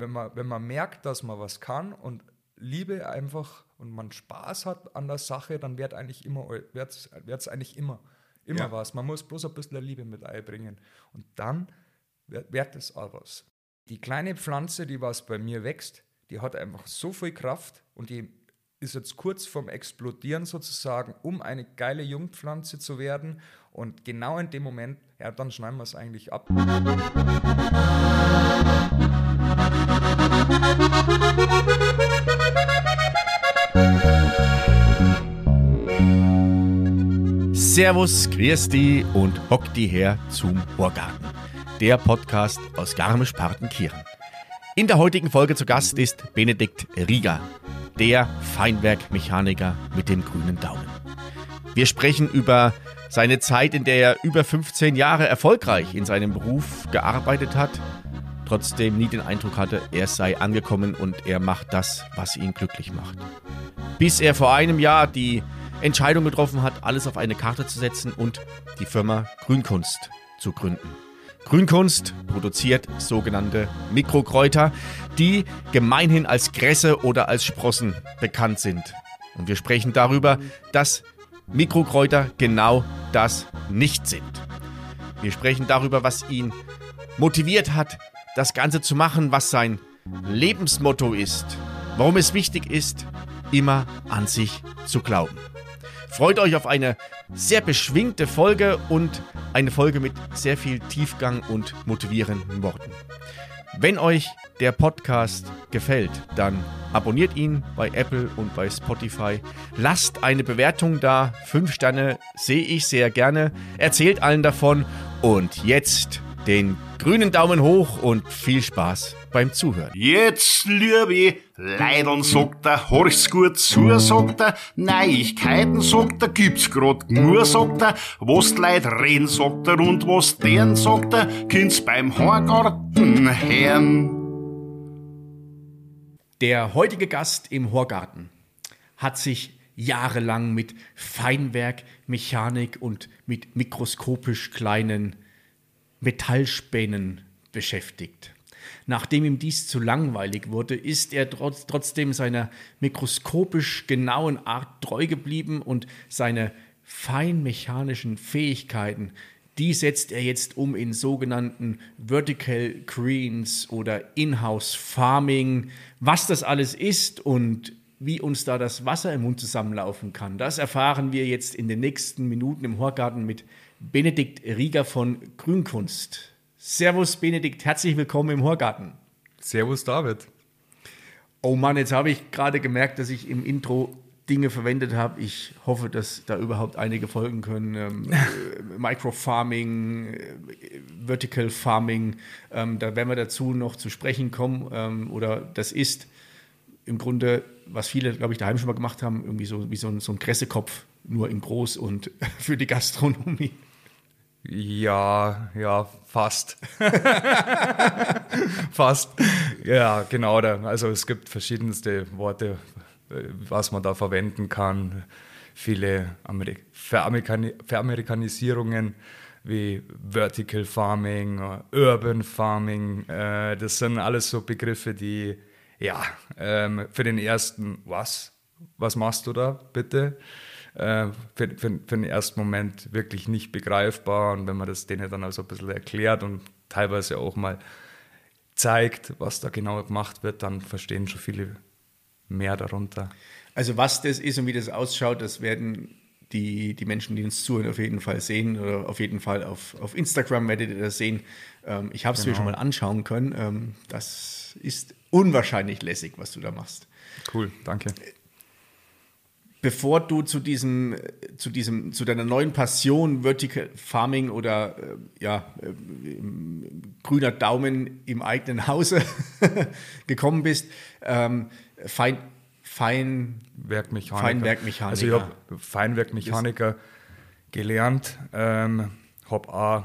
wenn man, wenn man merkt, dass man was kann und Liebe einfach und man Spaß hat an der Sache, dann wird eigentlich immer, wird's, wird's eigentlich immer, immer ja. was. Man muss bloß ein bisschen Liebe mit einbringen. Und dann wird, es auch was. Die kleine Pflanze, die was bei mir wächst, die hat einfach so viel Kraft und die ist jetzt kurz vorm Explodieren sozusagen, um eine geile Jungpflanze zu werden. Und genau in dem Moment, ja, dann schneiden wir es eigentlich ab. Servus, Christi und hock die her zum Vorgarten. Der Podcast aus Garmisch-Partenkirchen. In der heutigen Folge zu Gast ist Benedikt Rieger, der Feinwerkmechaniker mit dem grünen Daumen. Wir sprechen über seine Zeit, in der er über 15 Jahre erfolgreich in seinem Beruf gearbeitet hat, trotzdem nie den Eindruck hatte, er sei angekommen und er macht das, was ihn glücklich macht. Bis er vor einem Jahr die Entscheidung getroffen hat, alles auf eine Karte zu setzen und die Firma Grünkunst zu gründen. Grünkunst produziert sogenannte Mikrokräuter, die gemeinhin als Gräse oder als Sprossen bekannt sind. Und wir sprechen darüber, dass Mikrokräuter genau das nicht sind. Wir sprechen darüber, was ihn motiviert hat, das Ganze zu machen, was sein Lebensmotto ist, warum es wichtig ist, immer an sich zu glauben. Freut euch auf eine sehr beschwingte Folge und eine Folge mit sehr viel Tiefgang und motivierenden Worten. Wenn euch der Podcast gefällt, dann abonniert ihn bei Apple und bei Spotify. Lasst eine Bewertung da. Fünf Sterne sehe ich sehr gerne. Erzählt allen davon. Und jetzt den grünen Daumen hoch und viel Spaß beim Zuhören. Jetzt, liebe Leidern, sagt er, horch's gut zu, sagt er, Neuigkeiten, sagt er, gibt's grad nur, sagt er, was die Leute reden, sagt er, und was deren, sagt er, kind's beim Horgarten hören. Der heutige Gast im Horgarten hat sich jahrelang mit Feinwerk, Mechanik und mit mikroskopisch kleinen Metallspänen beschäftigt. Nachdem ihm dies zu langweilig wurde, ist er trotz, trotzdem seiner mikroskopisch genauen Art treu geblieben und seine feinmechanischen Fähigkeiten, die setzt er jetzt um in sogenannten Vertical Greens oder In-house Farming. Was das alles ist und wie uns da das Wasser im Mund zusammenlaufen kann, das erfahren wir jetzt in den nächsten Minuten im Horgarten mit Benedikt Rieger von Grünkunst. Servus Benedikt, herzlich willkommen im Horgarten. Servus David. Oh Mann, jetzt habe ich gerade gemerkt, dass ich im Intro Dinge verwendet habe. Ich hoffe, dass da überhaupt einige folgen können. Ähm, äh, Microfarming, äh, Vertical Farming, ähm, da werden wir dazu noch zu sprechen kommen. Ähm, oder das ist im Grunde, was viele, glaube ich, daheim schon mal gemacht haben, irgendwie so wie so ein, so ein Kressekopf, nur in groß und für die Gastronomie. Ja, ja, fast. fast. Ja, genau. Also es gibt verschiedenste Worte, was man da verwenden kann. Viele Amerik Veramerikani Veramerikanisierungen wie Vertical Farming, Urban Farming. Äh, das sind alles so Begriffe, die ja ähm, für den ersten, was? Was machst du da bitte? Äh, für, für, für, den ersten Moment wirklich nicht begreifbar. Und wenn man das denen dann also ein bisschen erklärt und teilweise auch mal zeigt, was da genau gemacht wird, dann verstehen schon viele mehr darunter. Also was das ist und wie das ausschaut, das werden die, die Menschen, die uns zuhören, auf jeden Fall sehen oder auf jeden Fall auf, auf Instagram werdet ihr das sehen. Ähm, ich habe es genau. mir schon mal anschauen können. Ähm, das ist unwahrscheinlich lässig, was du da machst. Cool, danke bevor du zu diesem, zu diesem, zu deiner neuen Passion Vertical Farming oder äh, ja, äh, grüner Daumen im eigenen Hause gekommen bist, ähm, Fein, Feinwerkmechaniker. Feinwerkmechaniker. Also ich habe Feinwerkmechaniker gelernt, ähm, habe auch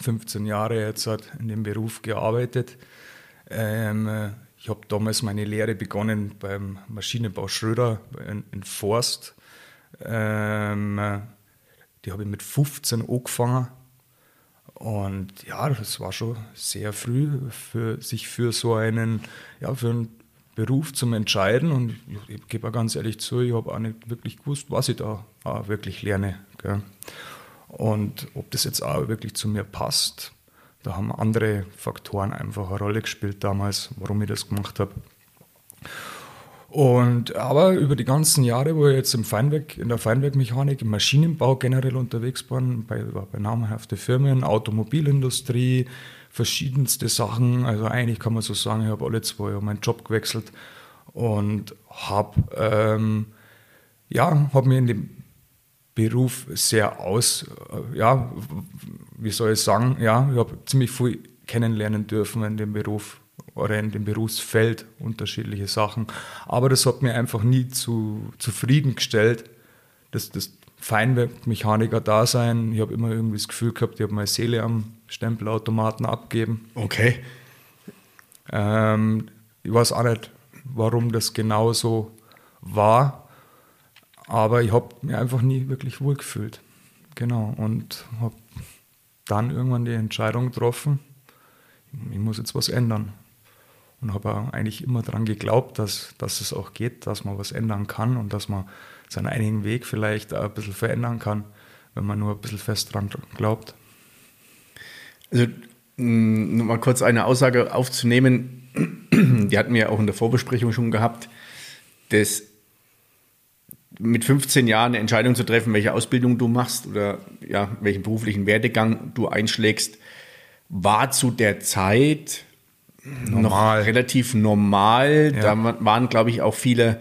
15 Jahre jetzt in dem Beruf gearbeitet. Ähm, ich habe damals meine Lehre begonnen beim Maschinenbau Schröder in, in Forst. Ähm, die habe ich mit 15 angefangen Und ja, das war schon sehr früh, für sich für so einen, ja, für einen Beruf zum Entscheiden. Und ich, ich gebe ganz ehrlich zu, ich habe auch nicht wirklich gewusst, was ich da auch wirklich lerne. Gell. Und ob das jetzt auch wirklich zu mir passt, da haben andere Faktoren einfach eine Rolle gespielt damals, warum ich das gemacht habe. Und aber über die ganzen Jahre, wo ich jetzt im Feinwerk, in der Feinwerkmechanik, im Maschinenbau generell unterwegs bin, bei, bei namhaften Firmen, Automobilindustrie, verschiedenste Sachen. Also eigentlich kann man so sagen, ich habe alle zwei Jahre meinen Job gewechselt und habe ähm, ja, hab mir in dem Beruf sehr aus, äh, ja, wie soll ich sagen, ja, ich habe ziemlich viel kennenlernen dürfen in dem Beruf oder in dem Berufsfeld unterschiedliche Sachen. Aber das hat mir einfach nie zu, zufriedengestellt, dass das Feinwerkmechaniker-Dasein. Ich habe immer irgendwie das Gefühl gehabt, ich habe meine Seele am Stempelautomaten abgeben. Okay. Ähm, ich weiß auch nicht, warum das genau so war, aber ich habe mich einfach nie wirklich wohlgefühlt. Genau, und habe dann irgendwann die Entscheidung getroffen, ich muss jetzt was ändern. Und habe eigentlich immer daran geglaubt, dass, dass es auch geht, dass man was ändern kann und dass man seinen einigen Weg vielleicht ein bisschen verändern kann, wenn man nur ein bisschen fest dran glaubt. Also nur mal kurz eine Aussage aufzunehmen, die hatten wir auch in der Vorbesprechung schon gehabt, dass mit 15 Jahren eine Entscheidung zu treffen, welche Ausbildung du machst oder ja, welchen beruflichen Werdegang du einschlägst, war zu der Zeit normal. noch relativ normal. Ja. Da waren, glaube ich, auch viele,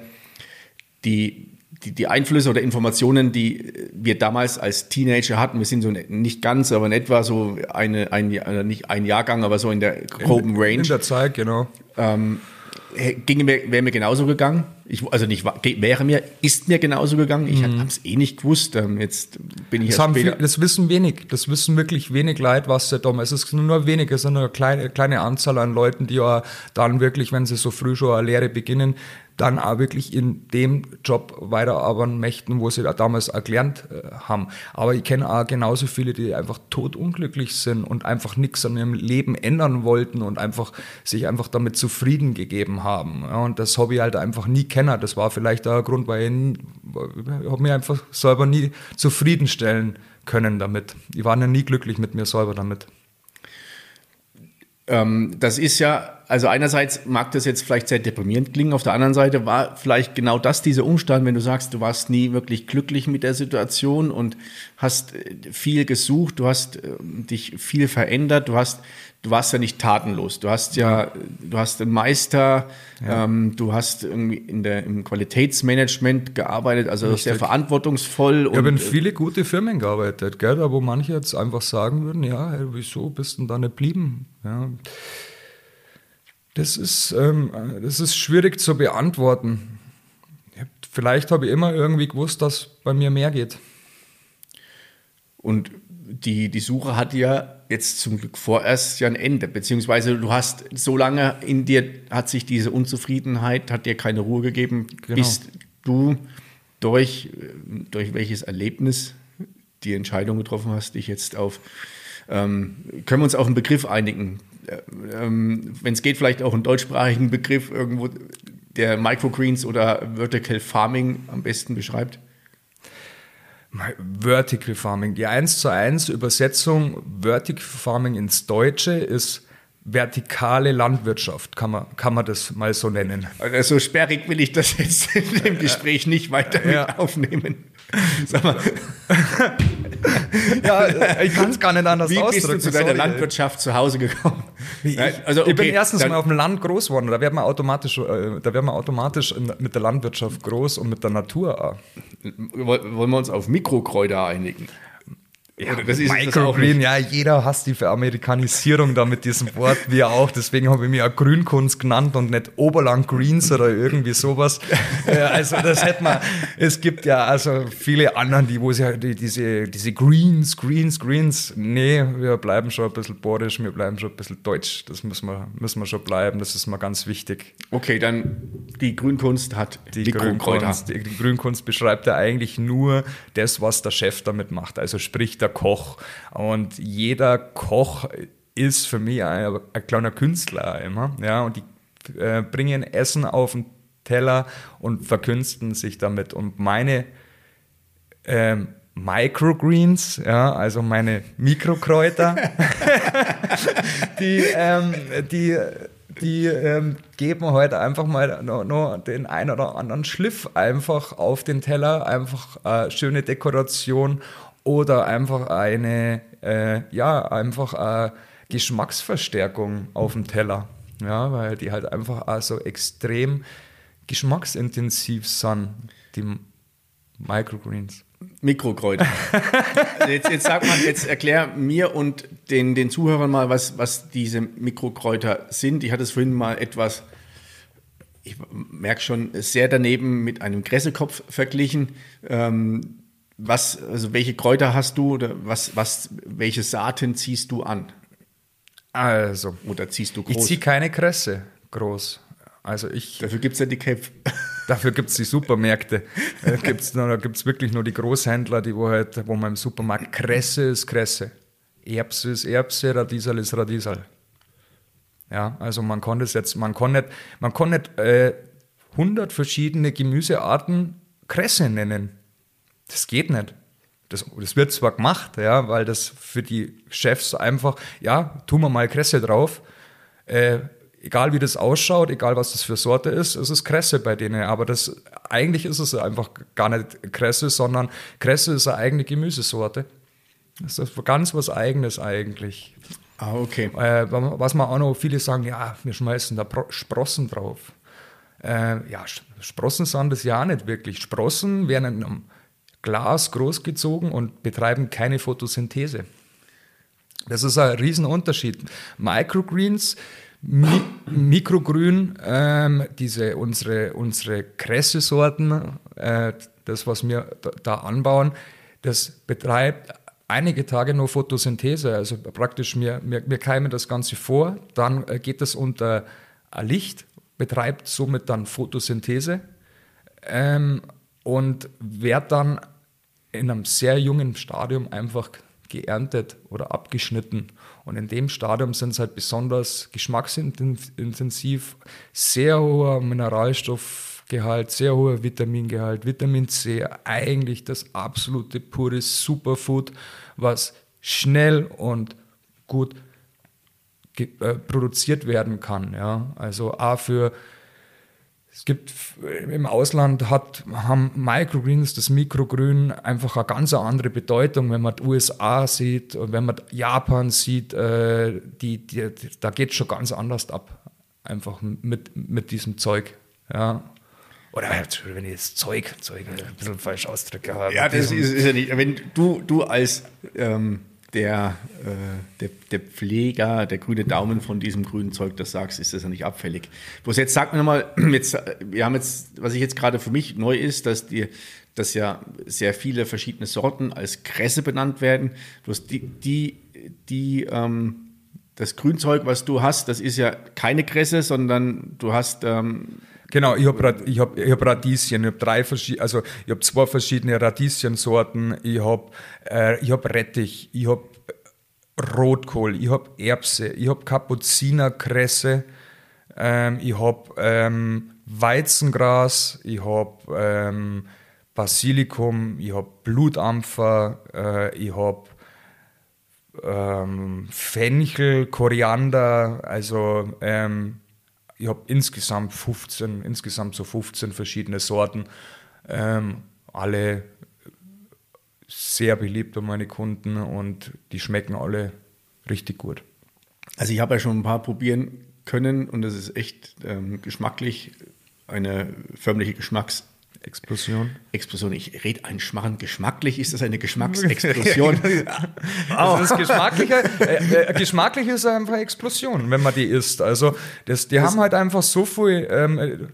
die die, die Einflüsse oder Informationen, die wir damals als Teenager hatten, wir sind so nicht ganz, aber in etwa so eine, ein, äh, nicht ein Jahrgang, aber so in der groben Range. In der Zeit, genau. Ähm, ginge mir, wäre mir genauso gegangen. Ich, also nicht wäre mir, ist mir genauso gegangen. Ich mhm. habe es eh nicht gewusst. Ähm, jetzt bin ich das, haben viel, das wissen wenig. Das wissen wirklich wenig Leute, was der Dom ist. Es ist nur wenig, es ist eine kleine, kleine Anzahl an Leuten, die ja dann wirklich, wenn sie so früh schon eine Lehre beginnen, dann auch wirklich in dem Job weiterarbeiten möchten, wo sie damals erklärt äh, haben. Aber ich kenne auch genauso viele, die einfach totunglücklich sind und einfach nichts an ihrem Leben ändern wollten und einfach sich einfach damit zufrieden gegeben haben. Ja, und das habe ich halt einfach nie kennen. Das war vielleicht der Grund, weil ich, ich mich einfach selber nie zufriedenstellen können damit. Ich war ja nie glücklich mit mir selber damit. Ähm, das ist ja also einerseits mag das jetzt vielleicht sehr deprimierend klingen, auf der anderen Seite war vielleicht genau das dieser Umstand, wenn du sagst, du warst nie wirklich glücklich mit der Situation und hast äh, viel gesucht, du hast äh, dich viel verändert, du hast, du warst ja nicht tatenlos, du hast ja, du hast einen Meister, ja. ähm, du hast irgendwie in der, im Qualitätsmanagement gearbeitet, also Richtig. sehr verantwortungsvoll. Ich habe in äh, viele gute Firmen gearbeitet, gell, wo manche jetzt einfach sagen würden, ja, hey, wieso bist du denn da nicht geblieben? Ja. Das ist, ähm, das ist schwierig zu beantworten. Vielleicht habe ich immer irgendwie gewusst, dass bei mir mehr geht. Und die, die Suche hat ja jetzt zum Glück vorerst ja ein Ende, beziehungsweise du hast so lange in dir, hat sich diese Unzufriedenheit, hat dir keine Ruhe gegeben, genau. bis du durch, durch welches Erlebnis die Entscheidung getroffen hast, dich jetzt auf, ähm, können wir uns auf einen Begriff einigen, ähm, wenn es geht, vielleicht auch einen deutschsprachigen Begriff irgendwo, der Microgreens oder Vertical Farming am besten beschreibt? Vertical Farming. Die 1 zu 1 Übersetzung Vertical Farming ins Deutsche ist vertikale Landwirtschaft, kann man, kann man das mal so nennen. Also so sperrig will ich das jetzt in dem Gespräch nicht weiter ja. aufnehmen. Sag mal. ja, ich kann es gar nicht anders Wie ausdrücken. Wie bist du zu deiner. Landwirtschaft zu Hause gekommen? Ich, also, okay, ich bin erstens mal auf dem Land groß geworden. Da werden wir automatisch, äh, da werden wir automatisch mit der Landwirtschaft groß und mit der Natur. Wollen wir uns auf Mikrokräuter einigen? Ja, das ist Microgreen, ja, jeder hasst die Veramerikanisierung da mit diesem Wort, wir auch. Deswegen habe ich mich auch Grünkunst genannt und nicht Oberland Greens oder irgendwie sowas. also das hätte man, es gibt ja also viele anderen, die, wo sie die, diese, diese Greens, Greens, Greens, nee, wir bleiben schon ein bisschen borisch, wir bleiben schon ein bisschen deutsch. Das müssen wir, müssen wir schon bleiben, das ist mal ganz wichtig. Okay, dann die Grünkunst hat die Grünkunst. Die, die Grünkunst beschreibt ja eigentlich nur das, was der Chef damit macht. Also sprich, der jeder Koch. Und jeder Koch ist für mich ein, ein kleiner Künstler immer. Ja, und die äh, bringen Essen auf den Teller und verkünsten sich damit. Und meine ähm, Microgreens, ja, also meine Mikrokräuter, die, ähm, die, die ähm, geben heute einfach mal noch, noch, den ein oder anderen Schliff einfach auf den Teller, einfach eine schöne Dekoration oder einfach eine, äh, ja, einfach eine Geschmacksverstärkung auf dem Teller, ja, weil die halt einfach auch so extrem geschmacksintensiv sind, die Microgreens. Mikrokräuter. jetzt, jetzt sag mal, jetzt erklär mir und den, den Zuhörern mal, was, was diese Mikrokräuter sind. Ich hatte es vorhin mal etwas, ich merke schon, sehr daneben mit einem Gräsekopf verglichen. Ähm, was, also welche Kräuter hast du oder was, was, welche Saaten ziehst du an? Also. Oder ziehst du groß? Ich ziehe keine Kresse groß. Also ich. Dafür gibt es ja die Köpfe. Dafür gibt es die Supermärkte. Da gibt es da gibt's wirklich nur die Großhändler, die wo, halt, wo man im Supermarkt Kresse ist Kresse. Erbse ist Erbse, Radiesel ist Radiesel. Ja, also man kann das jetzt, man kann nicht, man kann nicht äh, 100 verschiedene Gemüsearten Kresse nennen. Das geht nicht. Das, das wird zwar gemacht, ja, weil das für die Chefs einfach, ja, tun wir mal Kresse drauf. Äh, egal wie das ausschaut, egal was das für Sorte ist, es ist Kresse bei denen. Aber das, eigentlich ist es einfach gar nicht Kresse, sondern Kresse ist eine eigene Gemüsesorte. Das ist ganz was Eigenes eigentlich. Ah, okay. Äh, was man auch noch, viele sagen, ja, wir schmeißen da Sprossen drauf. Äh, ja, Sprossen sind das ja nicht wirklich. Sprossen werden Glas großgezogen und betreiben keine Photosynthese. Das ist ein Riesenunterschied. Microgreens Mi Mikrogrün, ähm, diese, unsere, unsere Kresse-Sorten, äh, das, was wir da, anbauen, das betreibt einige Tage nur Photosynthese. Also praktisch, wir, wir, wir keimen das Ganze vor, dann äh, geht das unter Licht, betreibt somit dann Photosynthese ähm, und wird dann in einem sehr jungen Stadium einfach geerntet oder abgeschnitten. Und in dem Stadium sind es halt besonders geschmacksintensiv, sehr hoher Mineralstoffgehalt, sehr hoher Vitamingehalt, Vitamin C, eigentlich das absolute pure Superfood, was schnell und gut äh, produziert werden kann. Ja? Also auch für es gibt im Ausland hat, haben Microgreens, das Mikrogrün, einfach eine ganz andere Bedeutung. Wenn man die USA sieht und wenn man Japan sieht, äh, die, die, da geht es schon ganz anders ab. Einfach mit, mit diesem Zeug. Ja. Oder wenn ich jetzt Zeug, Zeug ein bisschen falsch ausdrücke. Ja, das ist, ist, ja nicht. Wenn du, du als ähm, der, äh, der, der, Pfleger, der grüne Daumen von diesem grünen Zeug das sagst, ist das ja nicht abfällig. Bloß jetzt sag mir nochmal, jetzt, wir haben jetzt, was ich jetzt gerade für mich neu ist, dass die, dass ja sehr viele verschiedene Sorten als Kresse benannt werden. Bloß die, die, die ähm, das Grünzeug, was du hast, das ist ja keine Kresse, sondern du hast ähm, Genau, ich habe ich hab, ich hab Radieschen, ich habe drei verschiedene, also ich habe zwei verschiedene Radieschensorten, ich habe äh, hab Rettich, ich habe Rotkohl, ich habe Erbse, ich habe Kapuzinerkresse, ähm, ich habe ähm, Weizengras, ich habe ähm, Basilikum, ich habe Blutampfer, äh, ich habe ähm, Fenchel, Koriander, also ähm, ich habe insgesamt 15, insgesamt so 15 verschiedene Sorten. Ähm, alle sehr beliebt bei meinen Kunden und die schmecken alle richtig gut. Also ich habe ja schon ein paar probieren können und das ist echt ähm, geschmacklich eine förmliche Geschmacks Explosion. Explosion. Ich rede einen Schmarrn. Geschmacklich ist das eine Geschmacksexplosion. also das Geschmackliche, äh, äh, geschmacklich ist einfach Explosion, wenn man die isst. Also das, die das haben halt einfach so viel. Ähm,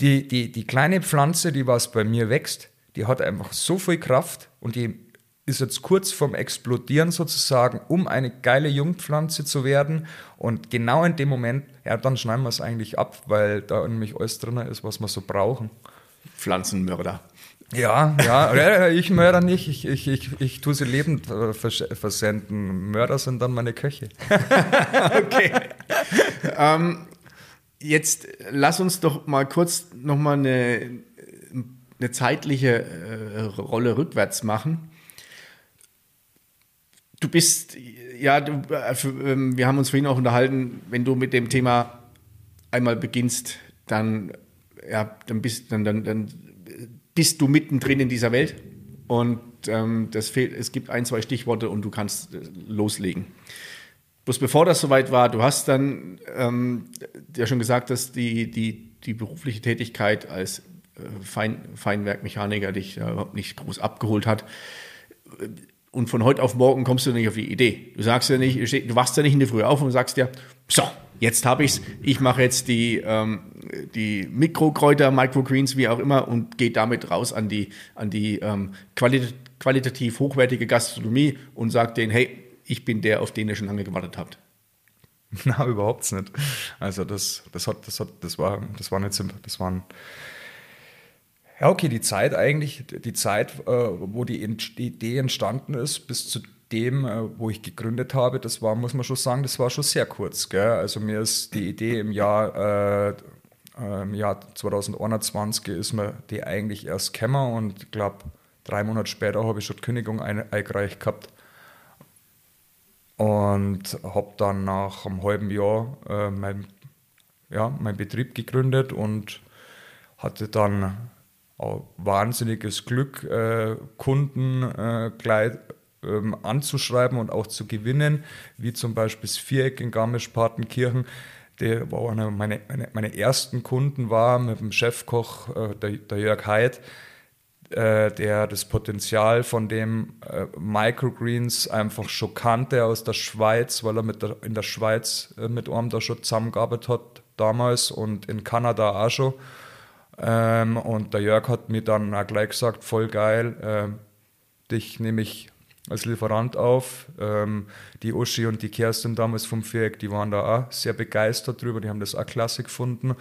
die, die, die kleine Pflanze, die was bei mir wächst, die hat einfach so viel Kraft und die ist jetzt kurz vorm Explodieren sozusagen, um eine geile Jungpflanze zu werden. Und genau in dem Moment, ja, dann schneiden wir es eigentlich ab, weil da nämlich alles drin ist, was wir so brauchen. Pflanzenmörder. Ja, ja, ich mörder nicht, ich, ich, ich, ich tue sie lebend äh, versenden. Mörder sind dann meine Köche. okay. ähm, jetzt lass uns doch mal kurz nochmal eine, eine zeitliche äh, Rolle rückwärts machen. Du bist, ja, du, äh, ähm, wir haben uns vorhin auch unterhalten, wenn du mit dem Thema einmal beginnst, dann, ja, dann bist, dann, dann, dann bist du mittendrin in dieser Welt und ähm, das fehlt, es gibt ein, zwei Stichworte und du kannst äh, loslegen. Bloß bevor das soweit war, du hast dann ähm, ja schon gesagt, dass die, die, die berufliche Tätigkeit als äh, Fein, Feinwerkmechaniker dich äh, überhaupt nicht groß abgeholt hat. Und von heute auf morgen kommst du nicht auf die Idee. Du sagst ja nicht, du wachst ja nicht in der Früh auf und sagst ja, so, jetzt habe ich es, ich mache jetzt die, ähm, die Mikrokräuter, Microgreens, wie auch immer, und gehe damit raus an die, an die ähm, qualit qualitativ hochwertige Gastronomie und sage denen, hey, ich bin der, auf den ihr schon lange gewartet habt. Na, überhaupt nicht. Also das, das hat, das hat, das war, das war nicht simpel. Das waren ja, okay, die Zeit eigentlich, die Zeit, äh, wo die Idee entstanden ist, bis zu dem, äh, wo ich gegründet habe, das war, muss man schon sagen, das war schon sehr kurz. Gell? Also mir ist die Idee im Jahr, äh, äh im Jahr 2021 ist mir die eigentlich erst gekommen und ich glaube, drei Monate später habe ich schon die Kündigung eingereicht gehabt. Und habe dann nach einem halben Jahr äh, mein, ja, meinen Betrieb gegründet und hatte dann auch wahnsinniges Glück, äh, Kunden äh, gleich ähm, anzuschreiben und auch zu gewinnen, wie zum Beispiel das Viereck in Garmisch-Partenkirchen. Der war einer meiner meine, meine ersten Kunden war mit dem Chefkoch, äh, der, der, Jörg Heid, äh, der das Potenzial von dem äh, Microgreens einfach schon kannte aus der Schweiz, weil er mit der, in der Schweiz äh, mit einem da schon zusammengearbeitet hat damals und in Kanada auch schon. Ähm, und der Jörg hat mir dann auch gleich gesagt, voll geil, äh, dich nehme ich als Lieferant auf. Ähm, die Uschi und die Kerstin damals vom Viereck, die waren da auch sehr begeistert drüber, die haben das auch klasse gefunden.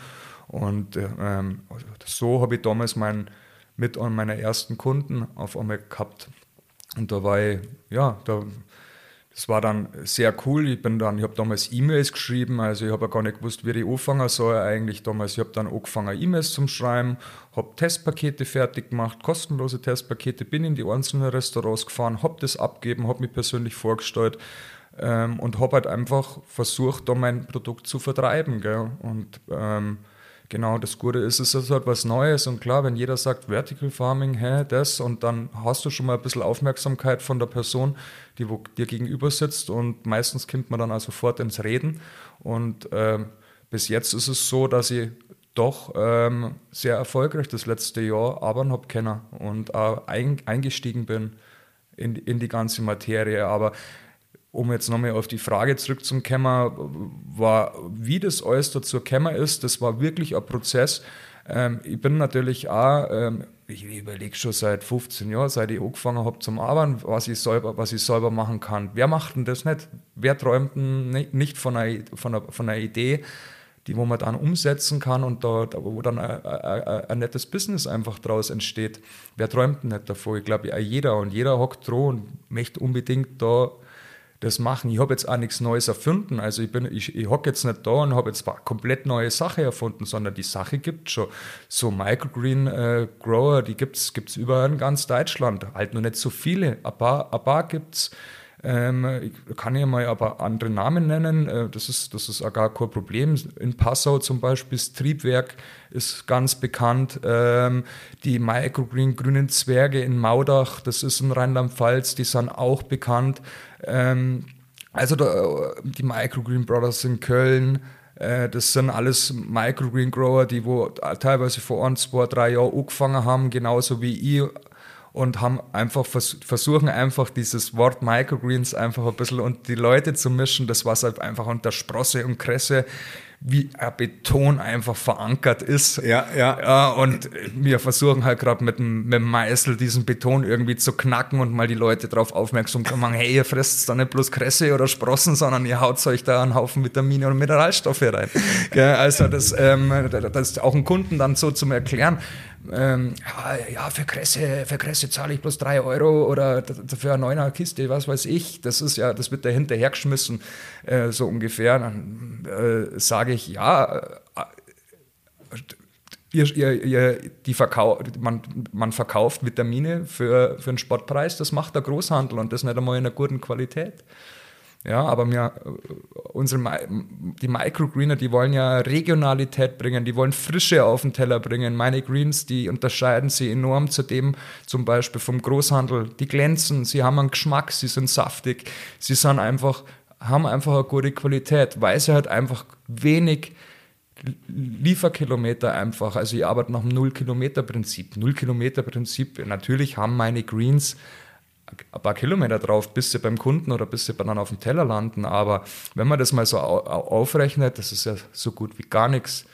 Und ähm, so habe ich damals mein, mit meiner ersten Kunden auf einmal gehabt. Und da war ich, ja, da das war dann sehr cool. Ich bin dann, ich habe damals E-Mails geschrieben, also ich habe gar nicht gewusst, wie ich anfangen soll eigentlich damals. Ich habe dann angefangen, E-Mails zum Schreiben, habe Testpakete fertig gemacht, kostenlose Testpakete, bin in die einzelnen Restaurants gefahren, habe das abgegeben, habe mich persönlich vorgestellt ähm, und habe halt einfach versucht, da mein Produkt zu vertreiben. Gell? Und ähm, Genau, das Gute ist, es ist halt was Neues und klar, wenn jeder sagt Vertical Farming, hä, das und dann hast du schon mal ein bisschen Aufmerksamkeit von der Person, die wo dir gegenüber sitzt und meistens kommt man dann auch sofort ins Reden. Und äh, bis jetzt ist es so, dass ich doch ähm, sehr erfolgreich das letzte Jahr arbeiten habe können und ein, eingestiegen bin in, in die ganze Materie, aber um jetzt nochmal auf die Frage zurückzukommen, war, wie das alles dazu gekommen ist, das war wirklich ein Prozess. Ähm, ich bin natürlich auch, ähm, ich überlege schon seit 15 Jahren, seit ich angefangen habe zum Arbeiten, was ich selber, was ich selber machen kann. Wer macht denn das nicht? Wer träumt denn nicht von einer, von einer, von einer Idee, die wo man dann umsetzen kann und da, wo dann ein, ein, ein, nettes Business einfach draus entsteht. Wer träumt denn nicht davon? Ich glaube, jeder und jeder hockt droh und möchte unbedingt da das machen. Ich habe jetzt auch nichts Neues erfunden. Also ich, bin, ich, ich hocke jetzt nicht da und habe jetzt komplett neue Sache erfunden, sondern die Sache gibt schon. So Microgreen äh, Grower, die gibt es überall in ganz Deutschland. Halt nur nicht so viele. Ein paar, ein paar gibt es. Ähm, ich kann ja mal aber andere Namen nennen. Äh, das, ist, das ist auch gar kein Problem. In Passau zum Beispiel, das Triebwerk ist ganz bekannt. Ähm, die Microgreen Grünen Zwerge in Maudach, das ist in Rheinland-Pfalz, die sind auch bekannt. Ähm, also da, die Microgreen Brothers in Köln, äh, das sind alles Microgreen Grower, die wo teilweise vor ein, zwei, drei Jahren angefangen haben, genauso wie ich und haben einfach vers versuchen einfach dieses Wort Microgreens einfach ein bisschen und die Leute zu mischen, das was halt einfach unter Sprosse und Kresse wie ein Beton einfach verankert ist. Ja, ja. ja und wir versuchen halt gerade mit, mit dem Meißel diesen Beton irgendwie zu knacken und mal die Leute darauf aufmerksam zu machen, hey, ihr fresst da nicht bloß Kresse oder Sprossen, sondern ihr haut euch da einen Haufen Vitamine und Mineralstoffe rein. also das, ähm, das auch einen Kunden dann so zum Erklären, ähm, ja, für Kresse, für Kresse zahle ich bloß drei Euro oder für eine neuner Kiste, was weiß ich. Das ist ja, das wird da hinterhergeschmissen, äh, so ungefähr. Dann äh, sage ich, ja, äh, ihr, ihr, ihr, die Verkau man, man verkauft Vitamine für, für einen Sportpreis, das macht der Großhandel und das nicht einmal in einer guten Qualität. Ja, aber wir, unsere, die Microgreener, die wollen ja Regionalität bringen, die wollen Frische auf den Teller bringen. Meine Greens, die unterscheiden sich enorm zu dem zum Beispiel vom Großhandel. Die glänzen, sie haben einen Geschmack, sie sind saftig, sie sind einfach, haben einfach eine gute Qualität, weil sie halt einfach wenig Lieferkilometer einfach, also ich arbeite nach dem Null-Kilometer-Prinzip. Null-Kilometer-Prinzip, natürlich haben meine Greens ein paar Kilometer drauf, bis sie beim Kunden oder bis sie dann auf dem Teller landen. Aber wenn man das mal so aufrechnet, das ist ja so gut wie gar nichts,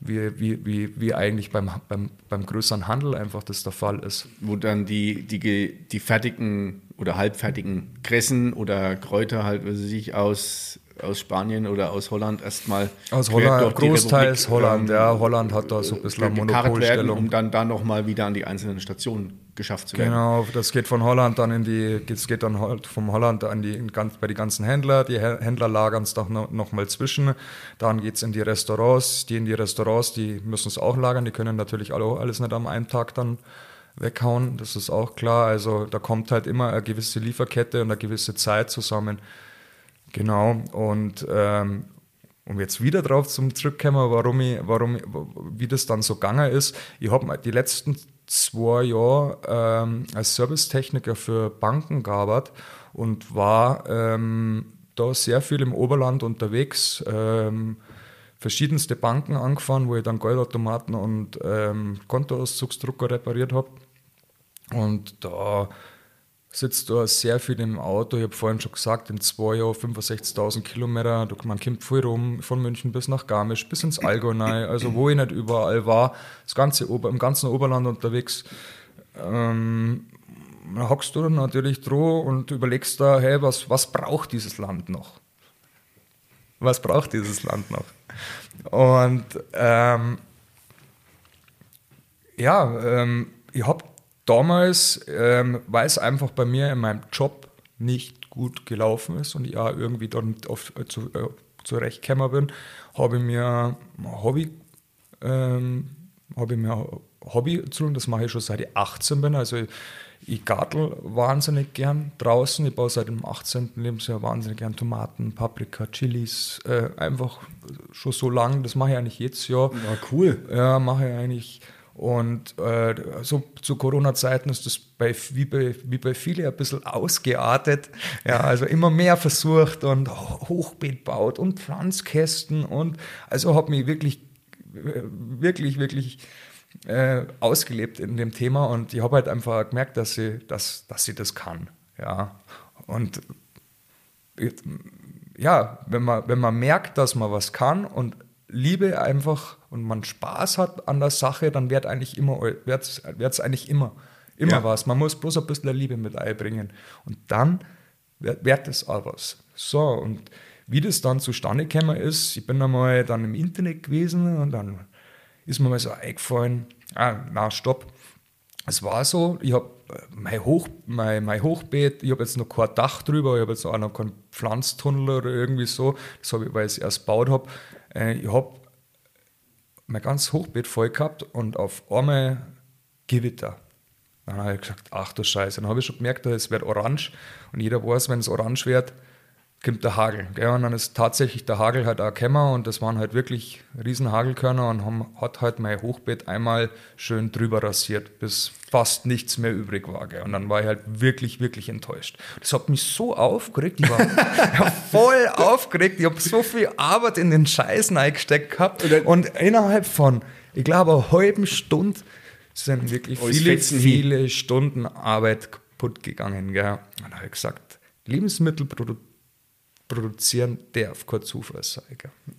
wie, wie, wie, wie eigentlich beim, beim, beim größeren Handel einfach das der Fall ist. Wo dann die, die, die fertigen oder halbfertigen Kressen oder Kräuter halt, was sich aus aus Spanien oder aus Holland erstmal. Aus Holland, großteils Holland, ähm, ja. Holland hat da so ein bisschen eine Monopolstellung. Werden, um dann da nochmal wieder an die einzelnen Stationen geschafft zu werden. Genau, das geht von Holland dann in die, es geht dann halt vom Holland an die, bei die ganzen Händler. Die Händler lagern es doch noch, noch mal zwischen. Dann geht es in die Restaurants. Die in die Restaurants, die müssen es auch lagern. Die können natürlich alle, alles nicht am einen Tag dann weghauen. Das ist auch klar. Also da kommt halt immer eine gewisse Lieferkette und eine gewisse Zeit zusammen. Genau, und ähm, um jetzt wieder drauf zum zurückkommen, warum ich, warum, wie das dann so gegangen ist. Ich habe die letzten zwei Jahre ähm, als Servicetechniker für Banken gearbeitet und war ähm, da sehr viel im Oberland unterwegs. Ähm, verschiedenste Banken angefahren, wo ich dann Geldautomaten und ähm, Kontoauszugsdrucker repariert habe. Und da sitzt da sehr viel im Auto. Ich habe vorhin schon gesagt, in zwei Jahren 65.000 Kilometer. Man kommt viel rum, von München bis nach Garmisch, bis ins Allgäu, also wo ich nicht überall war, das ganze Ober, im ganzen Oberland unterwegs. Ähm, da hockst du dann natürlich droh und überlegst da, hey, was, was braucht dieses Land noch? Was braucht dieses Land noch? Und ähm, ja, ähm, ich habe damals, ähm, weil es einfach bei mir in meinem Job nicht gut gelaufen ist und ich ja irgendwie dann auf, äh, zu, äh, zurechtgekommen bin, habe ich mir Hobby, ähm, habe ich mir Hobby zu das mache ich schon seit ich 18 bin. Also ich, ich gartel wahnsinnig gern draußen. Ich baue seit dem 18. Lebensjahr wahnsinnig gern Tomaten, Paprika, Chilis. Äh, einfach schon so lang. Das mache ich eigentlich jedes Jahr. Ja, cool. Ja, mache ich eigentlich und äh, so zu Corona-Zeiten ist das bei, wie, bei, wie bei vielen ein bisschen ausgeartet. Ja, also immer mehr versucht und Hochbeet baut und Pflanzkästen und also habe mich wirklich, wirklich, wirklich äh, ausgelebt in dem Thema und ich habe halt einfach gemerkt, dass sie, dass, dass sie das kann. Ja, und ja, wenn man, wenn man merkt, dass man was kann und Liebe einfach und man Spaß hat an der Sache, dann wird eigentlich immer, wird's, wird's eigentlich immer, immer ja. was. Man muss bloß ein bisschen Liebe mit einbringen. Und dann wird, wird es auch was. So, und wie das dann zustande gekommen ist, ich bin einmal dann im Internet gewesen und dann ist mir mal so eingefallen, ah, na, stopp. Es war so, ich habe äh, mein, Hoch, mein, mein Hochbeet, ich habe jetzt noch kein Dach drüber, ich habe jetzt auch noch keinen Pflanztunnel oder irgendwie so, das habe ich, weil ich es erst gebaut habe. Äh, ich habe mein ganzes Hochbeet voll gehabt und auf einmal Gewitter. Dann habe ich gesagt, ach du Scheiße. Dann habe ich schon gemerkt, es wird orange und jeder weiß, wenn es orange wird, kommt der Hagel. Gell? Und dann ist tatsächlich der Hagel halt auch gekommen und das waren halt wirklich riesen Hagelkörner und haben, hat halt mein Hochbeet einmal schön drüber rasiert, bis fast nichts mehr übrig war. Gell? Und dann war ich halt wirklich, wirklich enttäuscht. Das hat mich so aufgeregt, ich war voll aufgeregt, ich habe so viel Arbeit in den Scheiß eingesteckt gehabt und innerhalb von, ich glaube, einer halben Stunde sind wirklich viele, viele Stunden Arbeit kaputt gegangen. Gell? Und dann habe ich gesagt, Lebensmittelprodukte produzieren darf kein Zufall sein.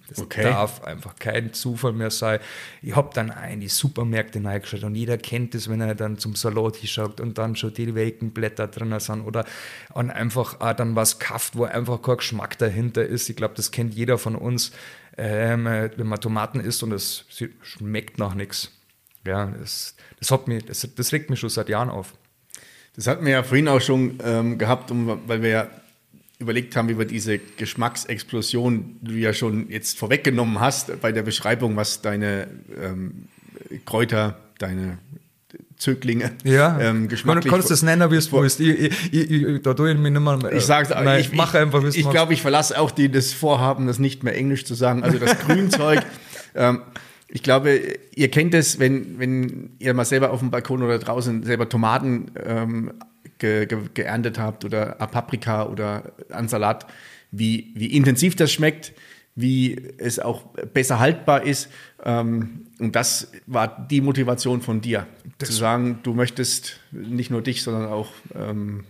Das okay. darf einfach kein Zufall mehr sein. Ich habe dann in die Supermärkte reingeschaut und jeder kennt das, wenn er dann zum Salat schaut und dann schon die welken Blätter drin sind oder und einfach auch dann was kauft, wo einfach kein Geschmack dahinter ist. Ich glaube, das kennt jeder von uns, ähm, wenn man Tomaten isst und es schmeckt nach nichts. ja, das, das, hat mich, das, das regt mich schon seit Jahren auf. Das hatten wir ja vorhin auch schon ähm, gehabt, um, weil wir ja überlegt haben, wie wir diese Geschmacksexplosion, die du ja schon jetzt vorweggenommen hast, bei der Beschreibung, was deine ähm, Kräuter, deine Zöglinge ja. ähm, geschmacklich. Du kannst es nennen, wie es willst. Ich, ich, ich, da tue ich mich nicht mehr. Äh, ich sag's, nein, ich, mache einfach, wie es Ich glaube, ich verlasse auch die, das Vorhaben, das nicht mehr Englisch zu sagen. Also das Grünzeug. ähm, ich glaube, ihr kennt es, wenn, wenn ihr mal selber auf dem Balkon oder draußen selber Tomaten ähm, ge, ge, geerntet habt oder Paprika oder an Salat, wie, wie intensiv das schmeckt, wie es auch besser haltbar ist. Ähm, und das war die Motivation von dir, das zu sagen, du möchtest nicht nur dich, sondern auch ähm,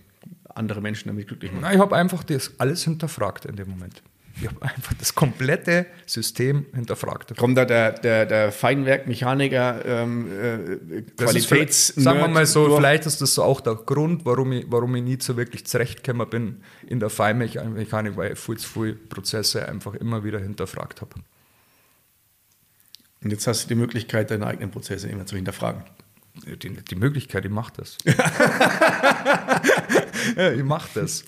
andere Menschen damit glücklich machen. ich habe einfach das alles hinterfragt in dem Moment. Ich habe einfach das komplette System hinterfragt. Kommt da der, der, der Feinwerkmechaniker, ähm, äh, Qualitäts... Sagen wir mal so, durch. vielleicht ist das so auch der Grund, warum ich, warum ich nie so wirklich zurechtgekommen bin in der Feinmechanik, weil ich viel zu viele Prozesse einfach immer wieder hinterfragt habe. Und jetzt hast du die Möglichkeit, deine eigenen Prozesse immer zu hinterfragen. Die, die Möglichkeit, ich mache das. ja, ich mache das.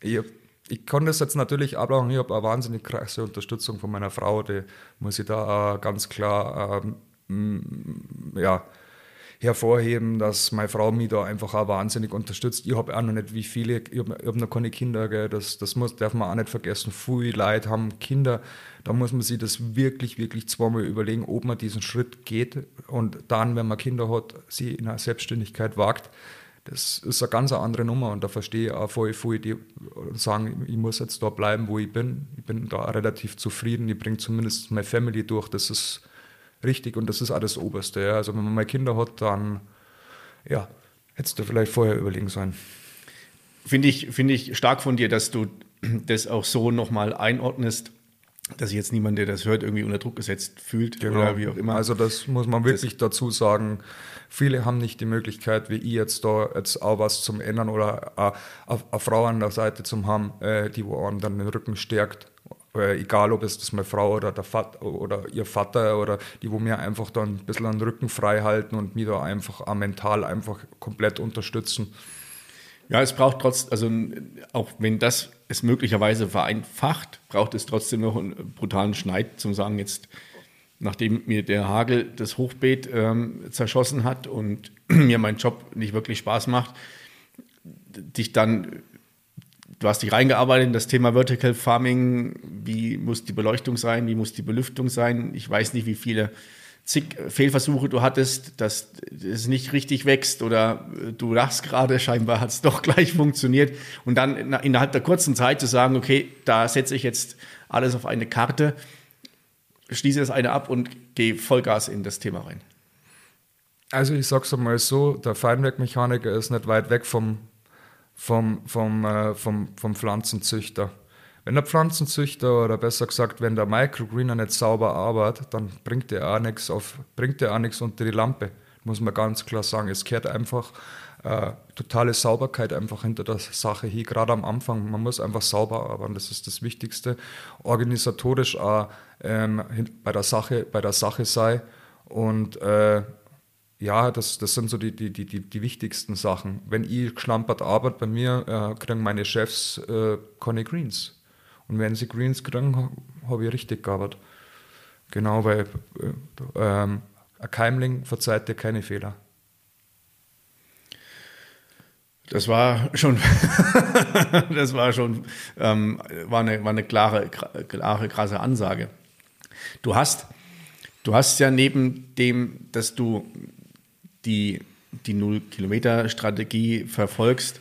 Ich habe ich konnte das jetzt natürlich ablachen. Ich habe eine wahnsinnig krasse Unterstützung von meiner Frau, die muss ich da ganz klar ähm, ja, hervorheben, dass meine Frau mich da einfach auch wahnsinnig unterstützt. Ich habe auch noch nicht wie viele, ich habe hab noch keine Kinder, gell. Das, das muss, darf man auch nicht vergessen. Viele Leute haben Kinder, da muss man sich das wirklich, wirklich zweimal überlegen, ob man diesen Schritt geht und dann, wenn man Kinder hat, sie in eine Selbstständigkeit wagt das ist eine ganz andere Nummer und da verstehe ich auch voll viele, die sagen, ich muss jetzt da bleiben, wo ich bin. Ich bin da relativ zufrieden, ich bringe zumindest meine Family durch, das ist richtig und das ist auch das Oberste. Ja. Also wenn man mal Kinder hat, dann ja, hättest du vielleicht vorher überlegen sollen. Finde ich, find ich stark von dir, dass du das auch so nochmal einordnest dass sich jetzt niemand, der das hört, irgendwie unter Druck gesetzt fühlt genau. oder wie auch immer. Also das muss man wirklich das dazu sagen. Viele haben nicht die Möglichkeit, wie ich jetzt da jetzt auch was zum ändern oder eine Frau an der Seite zu haben, äh, die wo einem dann den Rücken stärkt. Äh, egal, ob es das meine Frau oder, der Vater, oder ihr Vater oder die, wo mir einfach dann ein bisschen den Rücken frei halten und mich da einfach mental einfach komplett unterstützen. Ja, es braucht trotzdem, also auch wenn das es möglicherweise vereinfacht, braucht es trotzdem noch einen brutalen Schneid zum sagen, jetzt, nachdem mir der Hagel das Hochbeet ähm, zerschossen hat und mir mein Job nicht wirklich Spaß macht, dich dann, du hast dich reingearbeitet in das Thema Vertical Farming, wie muss die Beleuchtung sein, wie muss die Belüftung sein, ich weiß nicht, wie viele zig Fehlversuche du hattest, dass es nicht richtig wächst oder du lachst gerade, scheinbar hat es doch gleich funktioniert. Und dann innerhalb der kurzen Zeit zu sagen, okay, da setze ich jetzt alles auf eine Karte, schließe das eine ab und gehe Vollgas in das Thema rein. Also ich sage es mal so, der Feinwerkmechaniker ist nicht weit weg vom, vom, vom, äh, vom, vom Pflanzenzüchter. Wenn der Pflanzenzüchter oder besser gesagt, wenn der Microgreener nicht sauber arbeitet, dann bringt er auch nichts auf, bringt er auch nichts unter die Lampe. Muss man ganz klar sagen. Es kehrt einfach äh, totale Sauberkeit einfach hinter der Sache hier, gerade am Anfang. Man muss einfach sauber arbeiten, das ist das Wichtigste. Organisatorisch auch ähm, bei, der Sache, bei der Sache sei. Und äh, ja, das, das sind so die, die, die, die, wichtigsten Sachen. Wenn ich geschlampert arbeite bei mir, äh, kriegen meine Chefs äh, keine Greens. Und wenn sie Greens kriegen, habe ich richtig gearbeitet. Genau, weil äh, ähm, ein Keimling verzeiht dir keine Fehler. Das war schon, das war schon, ähm, war eine, war eine klare, klare, krasse Ansage. Du hast, du hast ja neben dem, dass du die, die Null-Kilometer-Strategie verfolgst,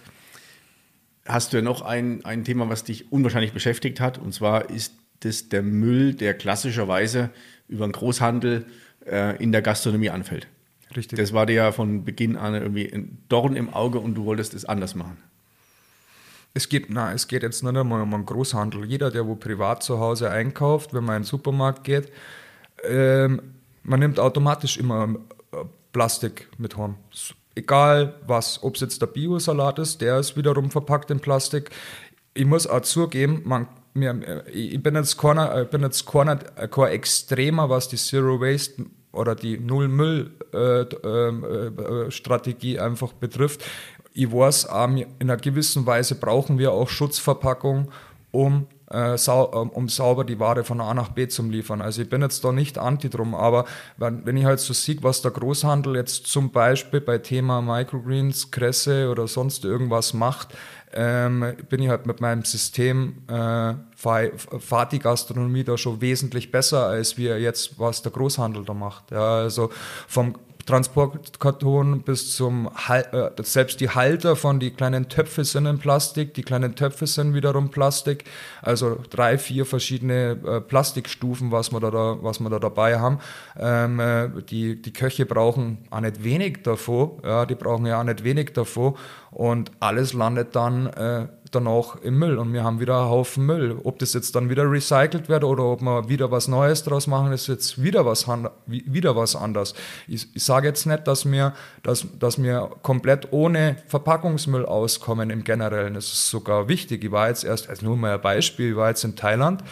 hast du ja noch ein, ein Thema, was dich unwahrscheinlich beschäftigt hat. Und zwar ist das der Müll, der klassischerweise über den Großhandel äh, in der Gastronomie anfällt. Richtig. Das war dir ja von Beginn an irgendwie ein Dorn im Auge und du wolltest es anders machen. Es geht, na, es geht jetzt nicht einmal um einen Großhandel. Jeder, der wo privat zu Hause einkauft, wenn man in den Supermarkt geht, ähm, man nimmt automatisch immer äh, Plastik mit heim egal was, ob es jetzt der Biosalat ist, der ist wiederum verpackt in Plastik. Ich muss auch zugeben, man, mir, ich bin jetzt keiner, ich bin jetzt keiner, kein Extremer, was die Zero Waste oder die Null-Müll-Strategie äh, äh, einfach betrifft. Ich weiß, in einer gewissen Weise brauchen wir auch Schutzverpackung, um äh, sau, ähm, um sauber die Ware von A nach B zu liefern. Also ich bin jetzt da nicht anti drum, aber wenn, wenn ich halt so sehe, was der Großhandel jetzt zum Beispiel bei Thema Microgreens, Kresse oder sonst irgendwas macht, ähm, bin ich halt mit meinem System, äh, fahrt die Gastronomie da schon wesentlich besser, als wir jetzt, was der Großhandel da macht. Ja, also vom Transportkarton bis zum, äh, selbst die Halter von die kleinen Töpfe sind in Plastik, die kleinen Töpfe sind wiederum Plastik, also drei, vier verschiedene äh, Plastikstufen, was wir da, da, was wir da dabei haben. Ähm, äh, die, die Köche brauchen auch nicht wenig davor, ja, die brauchen ja auch nicht wenig davor und alles landet dann äh, danach im Müll und wir haben wieder einen Haufen Müll. Ob das jetzt dann wieder recycelt wird oder ob wir wieder was Neues draus machen, ist jetzt wieder was, wieder was anders. Ich, ich sage jetzt nicht, dass wir, dass, dass wir komplett ohne Verpackungsmüll auskommen im Generellen. Das ist sogar wichtig. Ich war jetzt erst, also nur mal ein Beispiel, ich war jetzt in Thailand.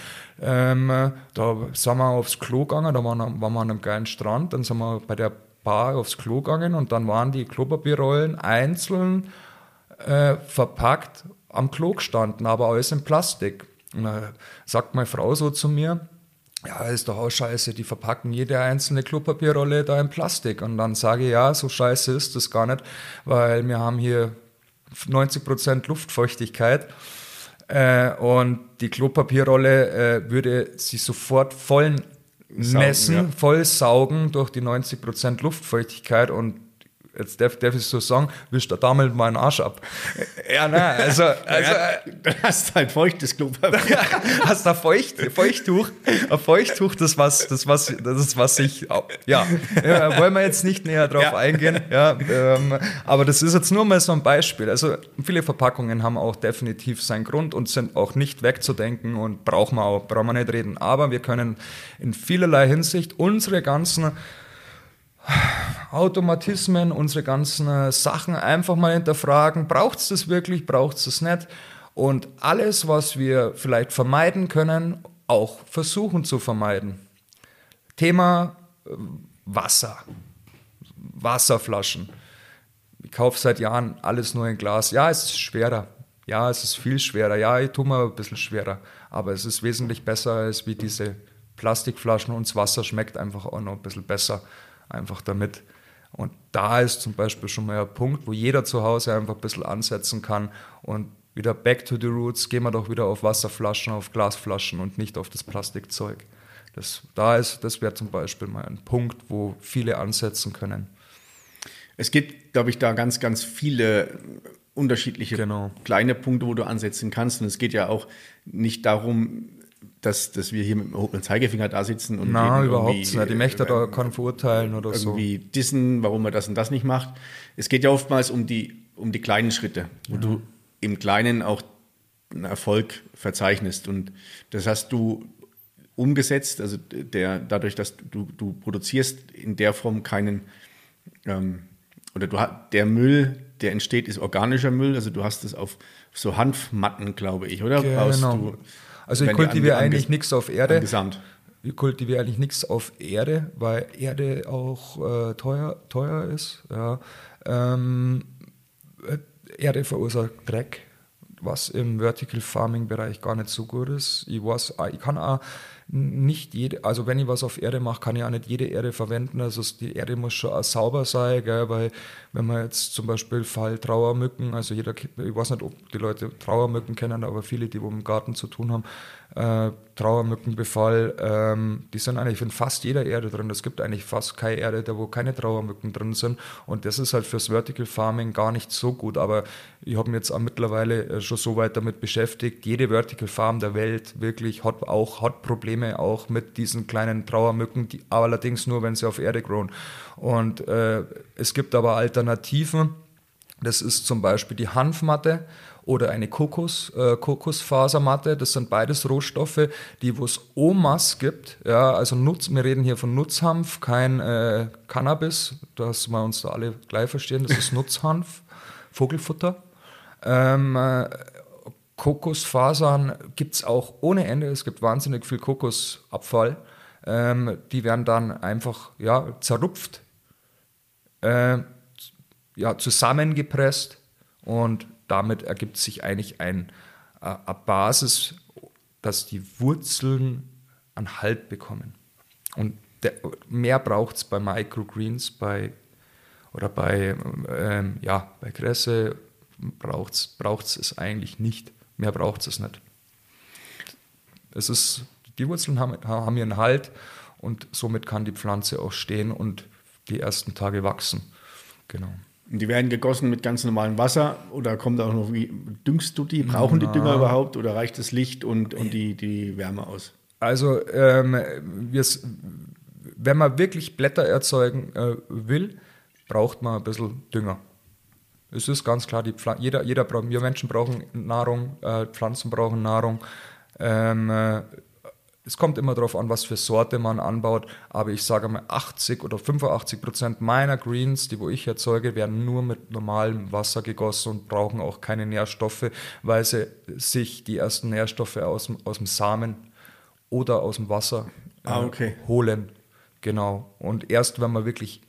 Ähm, da sind wir aufs Klo gegangen, da waren, waren wir an einem geilen Strand, dann sind wir bei der Bar aufs Klo gegangen und dann waren die Klopapierrollen einzeln äh, verpackt am Klo gestanden, aber alles in Plastik. Und sagt meine Frau so zu mir, ja, ist doch auch scheiße, die verpacken jede einzelne Klopapierrolle da in Plastik. Und dann sage ich, ja, so scheiße ist das gar nicht, weil wir haben hier 90% Luftfeuchtigkeit. Äh, und die Klopapierrolle äh, würde sich sofort voll messen, ja. voll saugen durch die 90% Luftfeuchtigkeit und jetzt darf, darf ich so sagen, wisch da damit meinen Arsch ab. Ja, na, also, also ja, hast du halt feuchtes Klopapier. hast da Feucht, Feuchttuch, ein Feuchttuch, das was, das was, das was ich, ja, ja wollen wir jetzt nicht näher drauf ja. eingehen, ja, ähm, aber das ist jetzt nur mal so ein Beispiel. Also viele Verpackungen haben auch definitiv seinen Grund und sind auch nicht wegzudenken und brauchen wir auch, brauchen wir nicht reden. Aber wir können in vielerlei Hinsicht unsere ganzen Automatismen, unsere ganzen äh, Sachen einfach mal hinterfragen. Braucht es das wirklich? Braucht es das nicht? Und alles, was wir vielleicht vermeiden können, auch versuchen zu vermeiden. Thema äh, Wasser. Wasserflaschen. Ich kaufe seit Jahren alles nur in Glas. Ja, es ist schwerer. Ja, es ist viel schwerer. Ja, ich tue mir ein bisschen schwerer. Aber es ist wesentlich besser als wie diese Plastikflaschen und das Wasser schmeckt einfach auch noch ein bisschen besser einfach damit. Und da ist zum Beispiel schon mal ein Punkt, wo jeder zu Hause einfach ein bisschen ansetzen kann und wieder back to the roots, gehen wir doch wieder auf Wasserflaschen, auf Glasflaschen und nicht auf das Plastikzeug. Das, da ist, das wäre zum Beispiel mal ein Punkt, wo viele ansetzen können. Es gibt, glaube ich, da ganz, ganz viele unterschiedliche genau. kleine Punkte, wo du ansetzen kannst. Und es geht ja auch nicht darum, dass, dass wir hier mit dem erhobenen Zeigefinger da sitzen und Nein, überhaupt nicht. Die Mächte äh, da kann verurteilen oder irgendwie so. Irgendwie dissen, warum man das und das nicht macht. Es geht ja oftmals um die, um die kleinen Schritte, wo ja. du im Kleinen auch einen Erfolg verzeichnest. Und das hast du umgesetzt, also der, dadurch, dass du, du produzierst in der Form keinen, ähm, oder du der Müll, der entsteht, ist organischer Müll, also du hast es auf so Hanfmatten, glaube ich, oder? Genau. Du, also ich kultiviere eigentlich nichts auf Erde. Angesamt. Ich kultiviere eigentlich nichts auf Erde, weil Erde auch äh, teuer, teuer ist. Ja. Ähm, Erde verursacht Dreck, was im Vertical Farming Bereich gar nicht so gut ist. Ich weiß, ich kann auch nicht jede, also wenn ich was auf Erde mache, kann ich auch nicht jede Erde verwenden. Also die Erde muss schon auch sauber sein, gell? weil wenn man jetzt zum Beispiel Fall Trauermücken, also jeder, ich weiß nicht, ob die Leute Trauermücken kennen, aber viele, die wo im Garten zu tun haben, äh, Trauermückenbefall, ähm, die sind eigentlich in fast jeder Erde drin. Es gibt eigentlich fast keine Erde, da wo keine Trauermücken drin sind. Und das ist halt fürs Vertical Farming gar nicht so gut. Aber ich habe mich jetzt auch mittlerweile äh, schon so weit damit beschäftigt. Jede Vertical Farm der Welt wirklich hat auch hat Probleme auch mit diesen kleinen Trauermücken, die allerdings nur, wenn sie auf Erde grown. Und äh, es gibt aber Alternativen. Das ist zum Beispiel die Hanfmatte oder eine Kokos, äh, Kokosfasermatte. Das sind beides Rohstoffe, die wo es Omas gibt. Ja, also Nutz, wir reden hier von Nutzhanf, kein äh, Cannabis, dass wir uns da alle gleich verstehen. Das ist Nutzhanf, Vogelfutter. Ähm, äh, Kokosfasern gibt es auch ohne Ende. Es gibt wahnsinnig viel Kokosabfall. ähm, die werden dann einfach ja, zerrupft, äh, ja, zusammengepresst und damit ergibt sich eigentlich ein, äh, eine Basis, dass die Wurzeln an Halt bekommen. Und der, mehr braucht es bei Microgreens, bei oder bei, ähm, ja, bei Kresse braucht es es eigentlich nicht. Mehr braucht es nicht. Es ist, die Wurzeln haben, haben ihren Halt und somit kann die Pflanze auch stehen und die ersten Tage wachsen. Genau. Und die werden gegossen mit ganz normalem Wasser oder kommt auch noch, wie düngst du die? Brauchen die Dünger überhaupt oder reicht das Licht und, und die, die Wärme aus? Also, ähm, wenn man wirklich Blätter erzeugen äh, will, braucht man ein bisschen Dünger. Es ist ganz klar, die jeder, jeder, wir Menschen brauchen Nahrung, äh, Pflanzen brauchen Nahrung. Ähm, äh, es kommt immer darauf an, was für Sorte man anbaut, aber ich sage mal 80 oder 85 Prozent meiner Greens, die wo ich erzeuge, werden nur mit normalem Wasser gegossen und brauchen auch keine Nährstoffe, weil sie sich die ersten Nährstoffe aus, aus dem Samen oder aus dem Wasser äh, ah, okay. holen. Genau. Und erst wenn man wirklich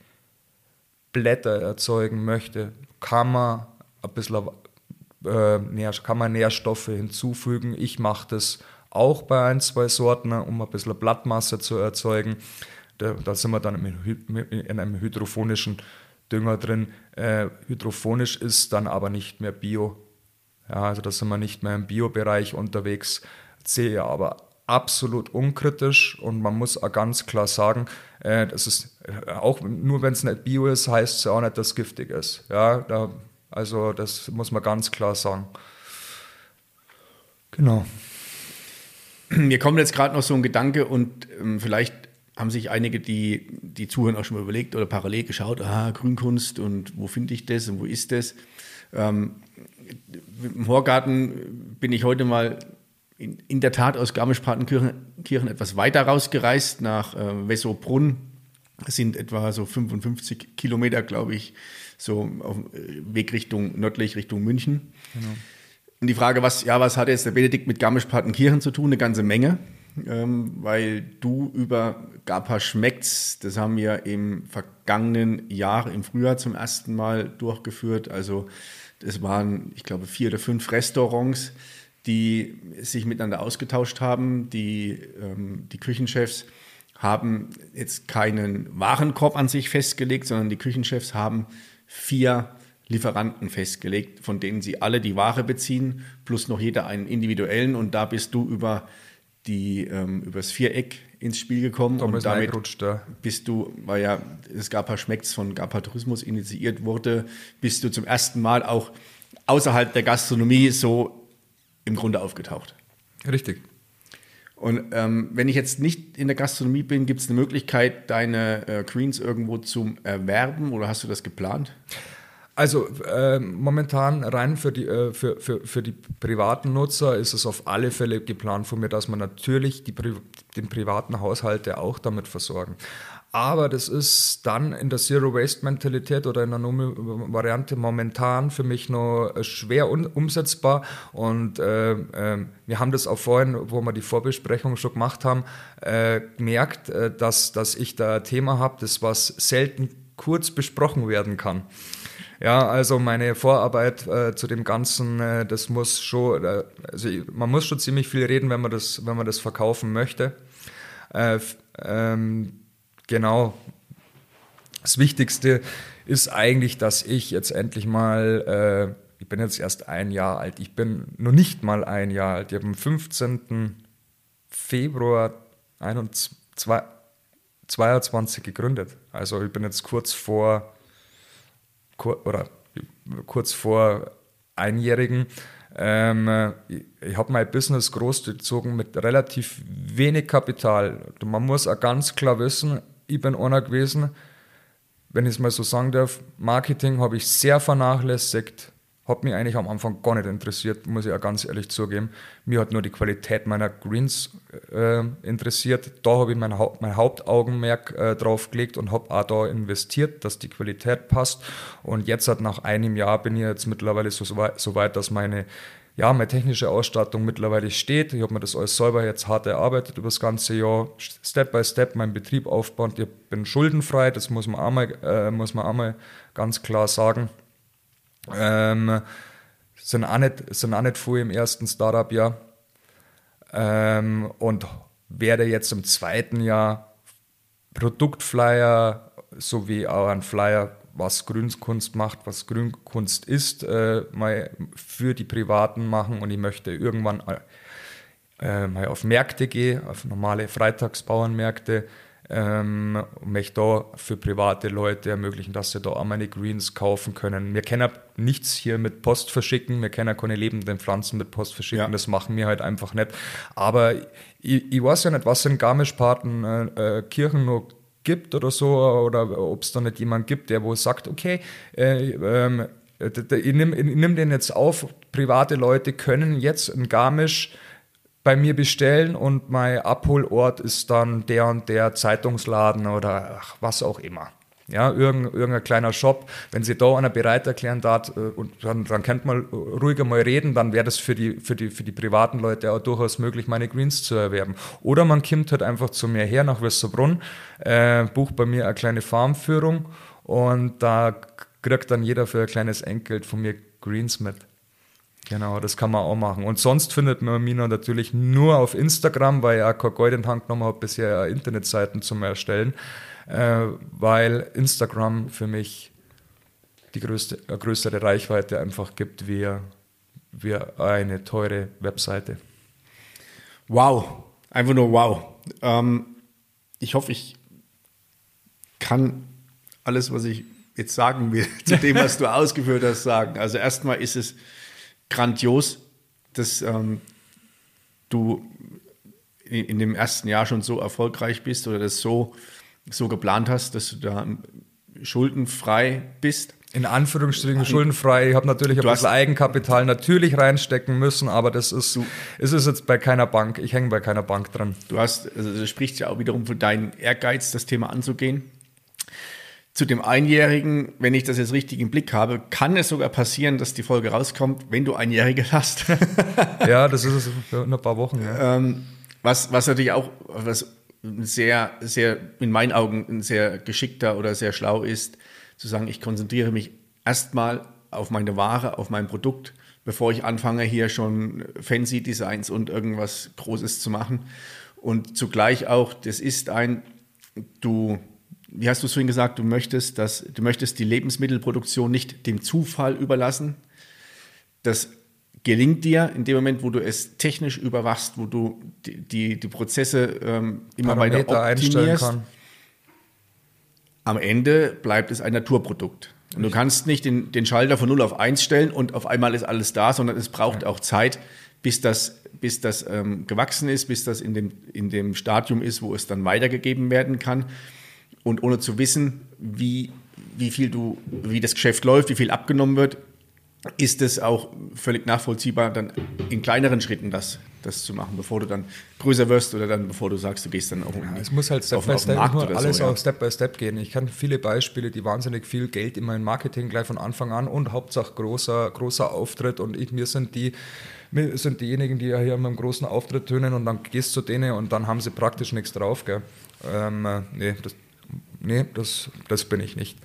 Blätter erzeugen möchte, kann man ein bisschen äh, kann man Nährstoffe hinzufügen. Ich mache das auch bei ein, zwei Sorten, um ein bisschen Blattmasse zu erzeugen. Da, da sind wir dann in einem hydrophonischen Dünger drin. Äh, hydrophonisch ist dann aber nicht mehr Bio. Ja, also da sind wir nicht mehr im Bio-Bereich unterwegs. Sehe aber absolut unkritisch und man muss auch ganz klar sagen, äh, das ist äh, auch nur wenn es nicht Bio ist, heißt es auch nicht, dass es giftig ist. Ja, da, also das muss man ganz klar sagen. Genau. Mir kommt jetzt gerade noch so ein Gedanke und ähm, vielleicht haben sich einige, die, die zuhören, auch schon mal überlegt oder parallel geschaut, aha, Grünkunst und wo finde ich das und wo ist das? Ähm, Im Horgarten bin ich heute mal in, in der Tat aus Garmisch-Partenkirchen etwas weiter rausgereist nach äh, Wessobrunn. Das sind etwa so 55 Kilometer, glaube ich, so auf dem Weg Richtung nördlich, Richtung München. Genau. Und die Frage, was, ja, was hat jetzt der Benedikt mit Garmisch-Partenkirchen zu tun? Eine ganze Menge. Ähm, weil du über Gapa schmeckt's, das haben wir im vergangenen Jahr, im Frühjahr zum ersten Mal durchgeführt. Also das waren, ich glaube, vier oder fünf Restaurants, die sich miteinander ausgetauscht haben. Die, ähm, die Küchenchefs haben jetzt keinen Warenkorb an sich festgelegt, sondern die Küchenchefs haben vier Lieferanten festgelegt, von denen sie alle die Ware beziehen, plus noch jeder einen individuellen. Und da bist du über die ähm, übers Viereck ins Spiel gekommen. und damit ja. bist du, weil ja das GAPA Schmecks von GAPA Tourismus initiiert wurde, bist du zum ersten Mal auch außerhalb der Gastronomie so im Grunde aufgetaucht. Richtig. Und ähm, wenn ich jetzt nicht in der Gastronomie bin, gibt es eine Möglichkeit, deine äh, Greens irgendwo zu erwerben oder hast du das geplant? Also äh, momentan rein für die, äh, für, für, für die privaten Nutzer ist es auf alle Fälle geplant von mir, dass man natürlich die, den privaten Haushalte auch damit versorgen. Aber das ist dann in der Zero-Waste-Mentalität oder in der Variante momentan für mich noch schwer umsetzbar. Und äh, äh, wir haben das auch vorhin, wo wir die Vorbesprechung schon gemacht haben, äh, gemerkt, äh, dass, dass ich da ein Thema habe, das was selten kurz besprochen werden kann. Ja, also meine Vorarbeit äh, zu dem Ganzen, äh, das muss schon, äh, also man muss schon ziemlich viel reden, wenn man das, wenn man das verkaufen möchte. Äh, ähm, genau. Das Wichtigste ist eigentlich, dass ich jetzt endlich mal, äh, ich bin jetzt erst ein Jahr alt, ich bin noch nicht mal ein Jahr alt. Ich habe am 15. Februar 2022 gegründet. Also ich bin jetzt kurz vor oder kurz vor Einjährigen. Ähm, ich, ich habe mein Business großgezogen mit relativ wenig Kapital. Man muss auch ganz klar wissen, ich bin einer gewesen, wenn ich es mal so sagen darf, Marketing habe ich sehr vernachlässigt hat mich eigentlich am Anfang gar nicht interessiert, muss ich auch ganz ehrlich zugeben. Mir hat nur die Qualität meiner Greens äh, interessiert. Da habe ich mein, Haupt, mein Hauptaugenmerk äh, drauf gelegt und habe auch da investiert, dass die Qualität passt. Und jetzt, halt nach einem Jahr, bin ich jetzt mittlerweile so, so weit, dass meine ja, meine technische Ausstattung mittlerweile steht. Ich habe mir das alles selber jetzt hart erarbeitet über das ganze Jahr, Step by Step meinen Betrieb aufbaut. Ich bin schuldenfrei, das muss man einmal, äh, muss man einmal ganz klar sagen. Ähm, sind, auch nicht, sind auch nicht viel im ersten Startup-Jahr. Ähm, und werde jetzt im zweiten Jahr Produktflyer sowie auch ein Flyer was Grünkunst macht, was Grünkunst ist, äh, mal für die Privaten machen und ich möchte irgendwann äh, mal auf Märkte gehen, auf normale Freitagsbauernmärkte ähm, möchte da für private Leute ermöglichen, dass sie da auch meine Greens kaufen können. Wir können nichts hier mit Post verschicken, wir können keine lebenden Pflanzen mit Post verschicken, ja. das machen wir halt einfach nicht. Aber ich, ich weiß ja nicht, was in Garmisch-Partenkirchen äh, äh noch gibt oder so, oder ob es da nicht jemand gibt, der wo sagt, okay, äh, ähm, ich nehme nehm den jetzt auf, private Leute können jetzt in Garmisch bei mir bestellen und mein Abholort ist dann der und der Zeitungsladen oder ach, was auch immer. Ja, irgendein, irgendein kleiner Shop, wenn sie da einer bereit erklären darf, äh, und dann, dann könnt man ruhiger mal reden, dann wäre das für die, für, die, für die privaten Leute auch durchaus möglich, meine Greens zu erwerben. Oder man kommt halt einfach zu mir her nach Westerbrunn, äh, bucht bei mir eine kleine Farmführung und da kriegt dann jeder für ein kleines Entgelt von mir Greens mit. Genau, das kann man auch machen. Und sonst findet man mich natürlich nur auf Instagram, weil ich auch kein Gold in Hand genommen habe, bisher Internetseiten zum Erstellen äh, weil Instagram für mich die größte, äh, größere Reichweite einfach gibt wie, wie eine teure Webseite. Wow, einfach nur wow. Ähm, ich hoffe, ich kann alles, was ich jetzt sagen will, zu dem, was du ausgeführt hast, sagen. Also erstmal ist es grandios, dass ähm, du in, in, dem ersten Jahr schon so erfolgreich bist oder das so so geplant hast, dass du da schuldenfrei bist. In Anführungsstrichen schuldenfrei. Ich habe natürlich ein bisschen Eigenkapital natürlich reinstecken müssen, aber das ist, du, ist es jetzt bei keiner Bank. Ich hänge bei keiner Bank dran. Du hast, also das spricht ja auch wiederum von deinem Ehrgeiz, das Thema anzugehen. Zu dem Einjährigen, wenn ich das jetzt richtig im Blick habe, kann es sogar passieren, dass die Folge rauskommt, wenn du Einjährige hast. ja, das ist es in ein paar Wochen. Ja. Ähm, was, was natürlich auch was sehr, sehr, in meinen Augen ein sehr geschickter oder sehr schlau ist, zu sagen, ich konzentriere mich erstmal auf meine Ware, auf mein Produkt, bevor ich anfange, hier schon fancy Designs und irgendwas Großes zu machen. Und zugleich auch, das ist ein, du, wie hast du es vorhin gesagt, du möchtest, dass, du möchtest die Lebensmittelproduktion nicht dem Zufall überlassen. Das gelingt dir in dem Moment, wo du es technisch überwachst, wo du die, die, die Prozesse ähm, immer Parameter weiter optimierst, am Ende bleibt es ein Naturprodukt. Und du kannst nicht den, den Schalter von 0 auf 1 stellen und auf einmal ist alles da, sondern es braucht auch Zeit, bis das, bis das ähm, gewachsen ist, bis das in dem, in dem Stadium ist, wo es dann weitergegeben werden kann. Und ohne zu wissen, wie, wie viel du, wie das Geschäft läuft, wie viel abgenommen wird, ist es auch völlig nachvollziehbar, dann in kleineren Schritten das, das zu machen, bevor du dann größer wirst oder dann bevor du sagst, du gehst dann auch ja, Es muss halt Step by Step nur alles so, ja. auch Step by Step gehen. Ich kann viele Beispiele, die wahnsinnig viel Geld in mein Marketing gleich von Anfang an und Hauptsache großer, großer Auftritt und ich, mir sind die wir sind diejenigen, die ja hier mit einem großen Auftritt tönen und dann gehst du zu denen und dann haben sie praktisch nichts drauf. Gell? Ähm, äh, nee, das, nee das, das bin ich nicht.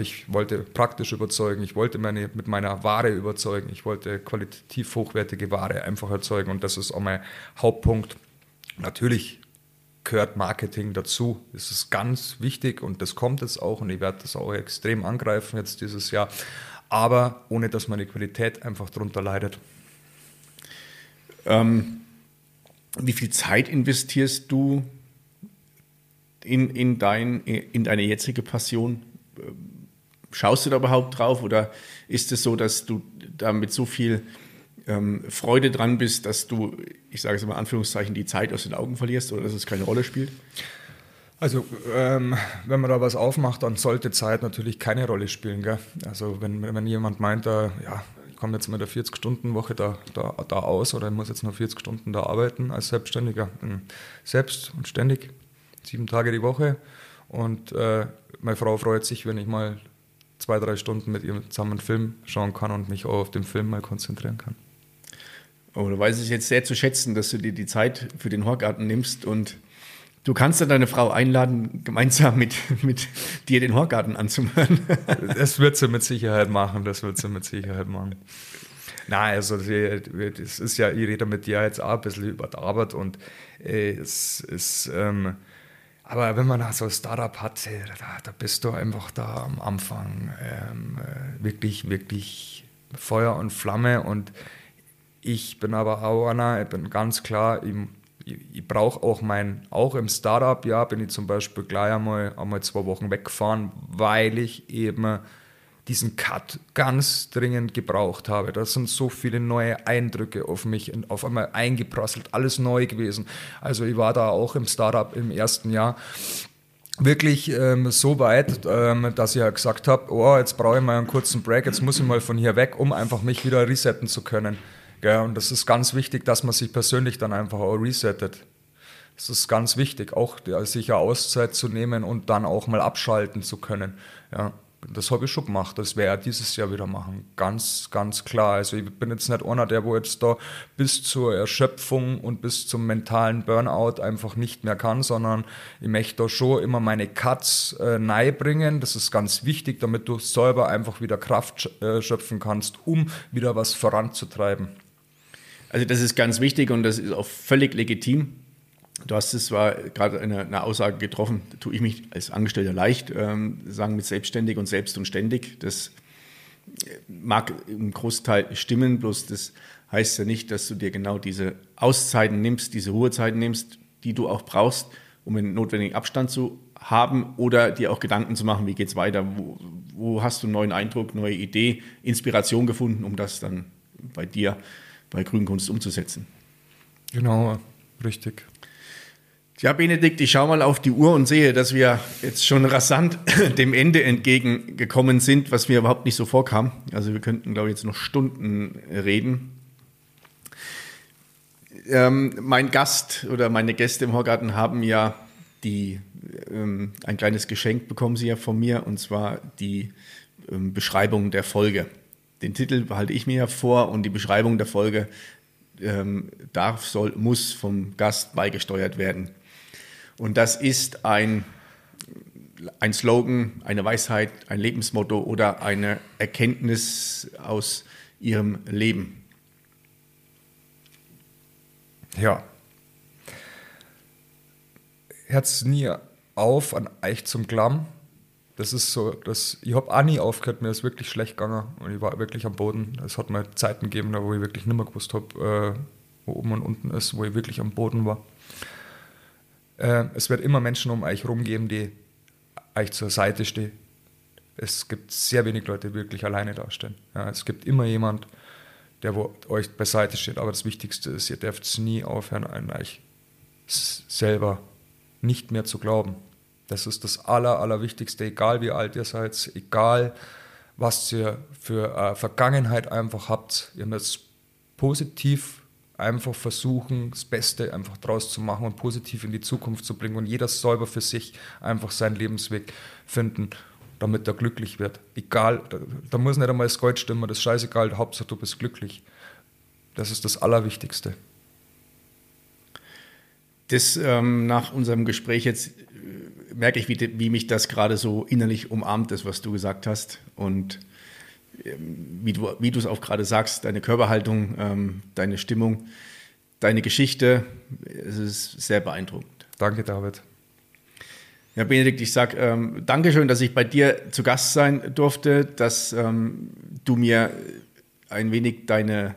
Ich wollte praktisch überzeugen, ich wollte meine, mit meiner Ware überzeugen, ich wollte qualitativ hochwertige Ware einfach erzeugen und das ist auch mein Hauptpunkt. Natürlich gehört Marketing dazu, das ist ganz wichtig und das kommt jetzt auch und ich werde das auch extrem angreifen jetzt dieses Jahr, aber ohne dass meine Qualität einfach darunter leidet. Ähm, wie viel Zeit investierst du in, in, dein, in deine jetzige Passion? Schaust du da überhaupt drauf oder ist es so, dass du da mit so viel ähm, Freude dran bist, dass du, ich sage es mal Anführungszeichen, die Zeit aus den Augen verlierst oder dass es keine Rolle spielt? Also, ähm, wenn man da was aufmacht, dann sollte Zeit natürlich keine Rolle spielen. Gell? Also, wenn, wenn jemand meint, da, ja, ich komme jetzt mit der 40-Stunden-Woche da, da, da aus oder ich muss jetzt nur 40 Stunden da arbeiten als Selbstständiger, selbst und ständig, sieben Tage die Woche, und äh, meine Frau freut sich, wenn ich mal zwei, drei Stunden mit ihr zusammen einen Film schauen kann und mich auch auf den Film mal konzentrieren kann. Oder weiß ich jetzt sehr zu schätzen, dass du dir die Zeit für den Horgarten nimmst und du kannst dann deine Frau einladen, gemeinsam mit, mit dir den Horgarten anzumachen. Das wird sie mit Sicherheit machen, das wird sie mit Sicherheit machen. Nein, also das ist ja, ich rede mit dir jetzt auch ein bisschen über die Arbeit und äh, es ist, ähm, aber wenn man so ein Startup hat, da, da, bist du einfach da am Anfang ähm, äh, wirklich, wirklich Feuer und Flamme. Und ich bin aber auch einer, ich bin ganz klar, ich, ich, ich brauche auch mein, auch im Startup, ja, bin ich zum Beispiel gleich einmal, einmal zwei Wochen weggefahren, weil ich eben diesen Cut ganz dringend gebraucht habe. Da sind so viele neue Eindrücke auf mich auf einmal eingeprasselt, alles neu gewesen. Also ich war da auch im Startup im ersten Jahr wirklich ähm, so weit, ähm, dass ich ja gesagt habe, oh, jetzt brauche ich mal einen kurzen Break, jetzt muss ich mal von hier weg, um einfach mich wieder resetten zu können. Gell? Und das ist ganz wichtig, dass man sich persönlich dann einfach auch resettet. Das ist ganz wichtig, auch sich eine Auszeit zu nehmen und dann auch mal abschalten zu können. Ja. Das habe ich schon gemacht. Das werde ich dieses Jahr wieder machen. Ganz, ganz klar. Also ich bin jetzt nicht einer, der wo jetzt da bis zur Erschöpfung und bis zum mentalen Burnout einfach nicht mehr kann, sondern ich möchte da schon immer meine Cuts äh, nahe bringen. Das ist ganz wichtig, damit du selber einfach wieder Kraft äh, schöpfen kannst, um wieder was voranzutreiben. Also das ist ganz wichtig und das ist auch völlig legitim. Du hast es zwar gerade eine, eine, Aussage getroffen, tue ich mich als Angestellter leicht, ähm, sagen mit selbstständig und selbst und ständig. Das mag im Großteil stimmen, bloß das heißt ja nicht, dass du dir genau diese Auszeiten nimmst, diese Ruhezeiten nimmst, die du auch brauchst, um einen notwendigen Abstand zu haben oder dir auch Gedanken zu machen, wie geht es weiter, wo, wo, hast du einen neuen Eindruck, neue Idee, Inspiration gefunden, um das dann bei dir bei Grünkunst umzusetzen. Genau, richtig. Ja, Benedikt, ich schaue mal auf die Uhr und sehe, dass wir jetzt schon rasant dem Ende entgegengekommen sind, was mir überhaupt nicht so vorkam. Also wir könnten, glaube ich, jetzt noch Stunden reden. Ähm, mein Gast oder meine Gäste im Horgarten haben ja die, ähm, ein kleines Geschenk bekommen sie ja von mir, und zwar die ähm, Beschreibung der Folge. Den Titel behalte ich mir ja vor und die Beschreibung der Folge ähm, darf, soll, muss vom Gast beigesteuert werden. Und das ist ein, ein Slogan, eine Weisheit, ein Lebensmotto oder eine Erkenntnis aus ihrem Leben. Ja. Herz nie auf an Eich zum Klamm. Das ist so, das, ich habe auch nie aufgehört, mir ist wirklich schlecht gegangen und ich war wirklich am Boden. Es hat mal Zeiten gegeben, wo ich wirklich nicht mehr gewusst habe, äh, wo oben und unten ist, wo ich wirklich am Boden war. Äh, es wird immer Menschen um euch herum geben, die euch zur Seite stehen. Es gibt sehr wenig Leute, die wirklich alleine dastehen. Ja, es gibt immer jemand, der wo euch beiseite steht. Aber das Wichtigste ist, ihr dürft nie aufhören, an euch selber nicht mehr zu glauben. Das ist das Aller, Allerwichtigste, egal wie alt ihr seid, egal was ihr für äh, Vergangenheit einfach habt. Ihr müsst positiv einfach versuchen, das Beste einfach draus zu machen und positiv in die Zukunft zu bringen und jeder selber für sich einfach seinen Lebensweg finden, damit er glücklich wird. Egal, da, da muss nicht einmal das Gold stimmen, das ist scheißegal, Hauptsache du bist glücklich. Das ist das Allerwichtigste. Das ähm, nach unserem Gespräch jetzt äh, merke ich, wie, wie mich das gerade so innerlich umarmt ist, was du gesagt hast. Und wie du, wie du es auch gerade sagst, deine Körperhaltung, ähm, deine Stimmung, deine Geschichte, es ist sehr beeindruckend. Danke, David. Ja, Benedikt, ich sage ähm, Dankeschön, dass ich bei dir zu Gast sein durfte, dass ähm, du mir ein wenig deine,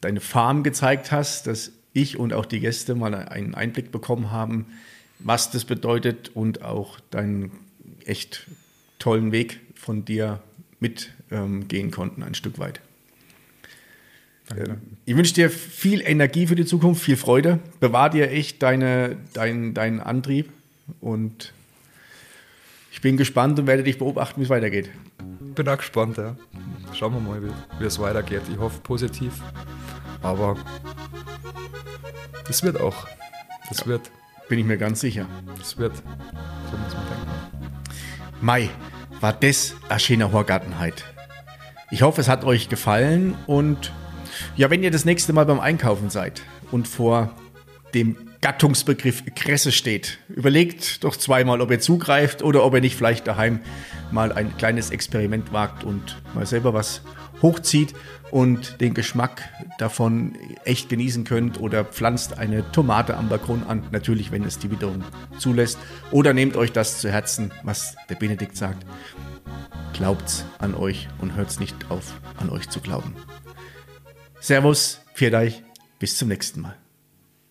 deine Farm gezeigt hast, dass ich und auch die Gäste mal einen Einblick bekommen haben, was das bedeutet und auch deinen echt tollen Weg von dir mitgehen ähm, konnten, ein Stück weit. Danke. Ich wünsche dir viel Energie für die Zukunft, viel Freude. Bewahr dir echt deine, dein, deinen Antrieb und ich bin gespannt und werde dich beobachten, wie es weitergeht. Bin auch gespannt, ja. Schauen wir mal, wie, wie es weitergeht. Ich hoffe positiv, aber es wird auch. Das ja. wird. Bin ich mir ganz sicher. Es wird. So muss man denken. Mai, war das eine schöne Horgartenheit. Ich hoffe, es hat euch gefallen und Ja, wenn ihr das nächste Mal beim Einkaufen seid und vor dem Gattungsbegriff Kresse steht, überlegt doch zweimal, ob ihr zugreift oder ob ihr nicht vielleicht daheim mal ein kleines Experiment wagt und mal selber was hochzieht und den Geschmack davon echt genießen könnt oder pflanzt eine Tomate am Balkon an, natürlich, wenn es die Witterung zulässt. Oder nehmt euch das zu Herzen, was der Benedikt sagt. Glaubt's an euch und hört's nicht auf, an euch zu glauben. Servus, euch, bis zum nächsten Mal.